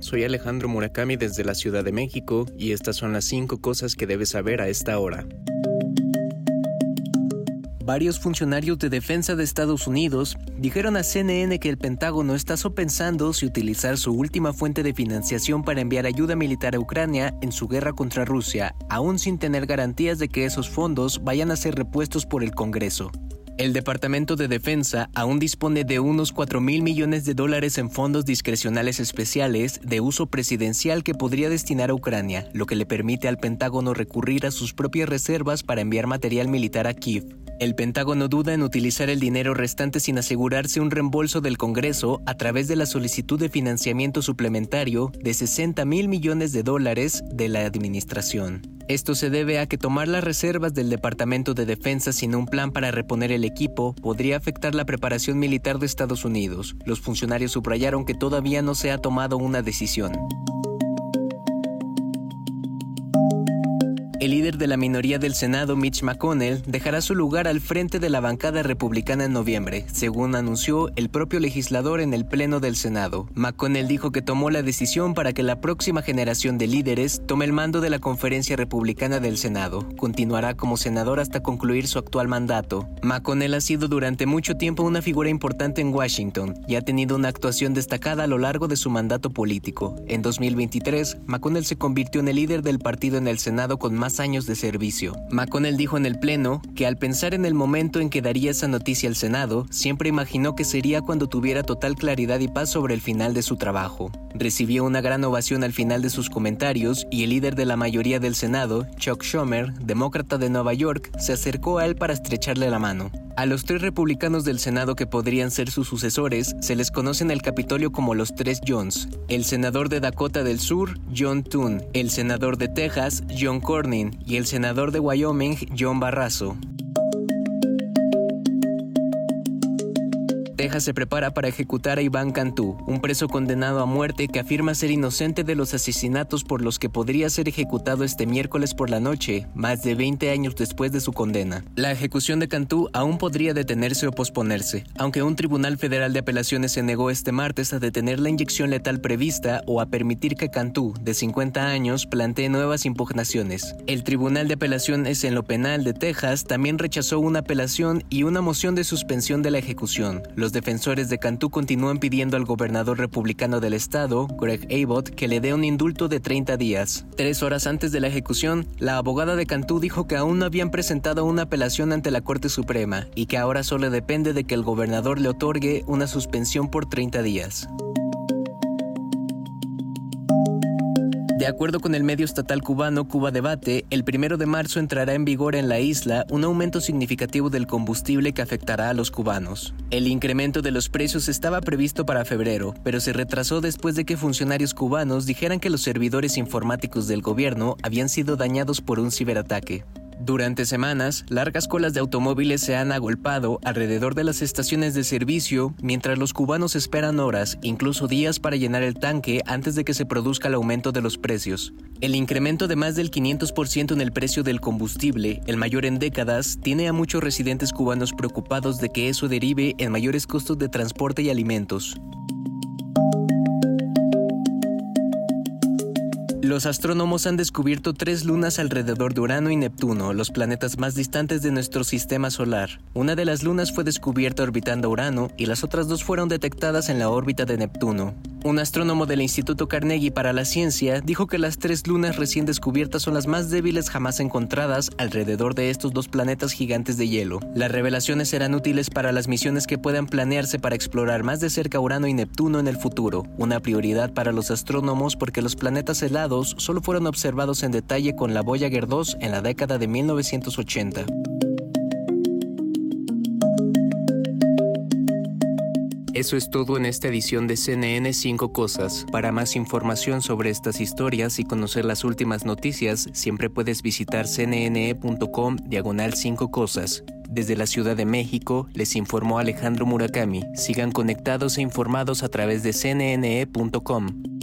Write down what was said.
Soy Alejandro Murakami desde la Ciudad de México y estas son las 5 cosas que debes saber a esta hora. Varios funcionarios de defensa de Estados Unidos dijeron a CNN que el Pentágono está sopensando si utilizar su última fuente de financiación para enviar ayuda militar a Ucrania en su guerra contra Rusia, aún sin tener garantías de que esos fondos vayan a ser repuestos por el Congreso. El Departamento de Defensa aún dispone de unos 4 mil millones de dólares en fondos discrecionales especiales de uso presidencial que podría destinar a Ucrania, lo que le permite al Pentágono recurrir a sus propias reservas para enviar material militar a Kiev. El Pentágono duda en utilizar el dinero restante sin asegurarse un reembolso del Congreso a través de la solicitud de financiamiento suplementario de 60 mil millones de dólares de la Administración. Esto se debe a que tomar las reservas del Departamento de Defensa sin un plan para reponer el equipo podría afectar la preparación militar de Estados Unidos. Los funcionarios subrayaron que todavía no se ha tomado una decisión. Líder de la minoría del Senado, Mitch McConnell, dejará su lugar al frente de la bancada republicana en noviembre, según anunció el propio legislador en el Pleno del Senado. McConnell dijo que tomó la decisión para que la próxima generación de líderes tome el mando de la conferencia republicana del Senado. Continuará como senador hasta concluir su actual mandato. McConnell ha sido durante mucho tiempo una figura importante en Washington y ha tenido una actuación destacada a lo largo de su mandato político. En 2023, McConnell se convirtió en el líder del partido en el Senado con más años de servicio. McConnell dijo en el Pleno que al pensar en el momento en que daría esa noticia al Senado, siempre imaginó que sería cuando tuviera total claridad y paz sobre el final de su trabajo. Recibió una gran ovación al final de sus comentarios y el líder de la mayoría del Senado, Chuck Schumer, demócrata de Nueva York, se acercó a él para estrecharle la mano. A los tres republicanos del Senado que podrían ser sus sucesores se les conoce en el Capitolio como los tres Johns. El senador de Dakota del Sur, John Toon, el senador de Texas, John Cornyn, y el senador de Wyoming, John Barrazo. Se prepara para ejecutar a Iván Cantú, un preso condenado a muerte que afirma ser inocente de los asesinatos por los que podría ser ejecutado este miércoles por la noche, más de 20 años después de su condena. La ejecución de Cantú aún podría detenerse o posponerse, aunque un tribunal federal de apelaciones se negó este martes a detener la inyección letal prevista o a permitir que Cantú, de 50 años, plantee nuevas impugnaciones. El Tribunal de Apelaciones en lo Penal de Texas también rechazó una apelación y una moción de suspensión de la ejecución. Los defensores de Cantú continúan pidiendo al gobernador republicano del estado, Greg Abbott, que le dé un indulto de 30 días. Tres horas antes de la ejecución, la abogada de Cantú dijo que aún no habían presentado una apelación ante la Corte Suprema y que ahora solo depende de que el gobernador le otorgue una suspensión por 30 días. De acuerdo con el medio estatal cubano Cuba Debate, el primero de marzo entrará en vigor en la isla un aumento significativo del combustible que afectará a los cubanos. El incremento de los precios estaba previsto para febrero, pero se retrasó después de que funcionarios cubanos dijeran que los servidores informáticos del gobierno habían sido dañados por un ciberataque. Durante semanas, largas colas de automóviles se han agolpado alrededor de las estaciones de servicio mientras los cubanos esperan horas, incluso días para llenar el tanque antes de que se produzca el aumento de los precios. El incremento de más del 500% en el precio del combustible, el mayor en décadas, tiene a muchos residentes cubanos preocupados de que eso derive en mayores costos de transporte y alimentos. Los astrónomos han descubierto tres lunas alrededor de Urano y Neptuno, los planetas más distantes de nuestro sistema solar. Una de las lunas fue descubierta orbitando Urano y las otras dos fueron detectadas en la órbita de Neptuno. Un astrónomo del Instituto Carnegie para la Ciencia dijo que las tres lunas recién descubiertas son las más débiles jamás encontradas alrededor de estos dos planetas gigantes de hielo. Las revelaciones serán útiles para las misiones que puedan planearse para explorar más de cerca Urano y Neptuno en el futuro, una prioridad para los astrónomos porque los planetas helados solo fueron observados en detalle con la Voyager 2 en la década de 1980. Eso es todo en esta edición de CNN 5 Cosas. Para más información sobre estas historias y conocer las últimas noticias, siempre puedes visitar cnne.com diagonal 5 Cosas. Desde la Ciudad de México, les informó Alejandro Murakami. Sigan conectados e informados a través de cnne.com.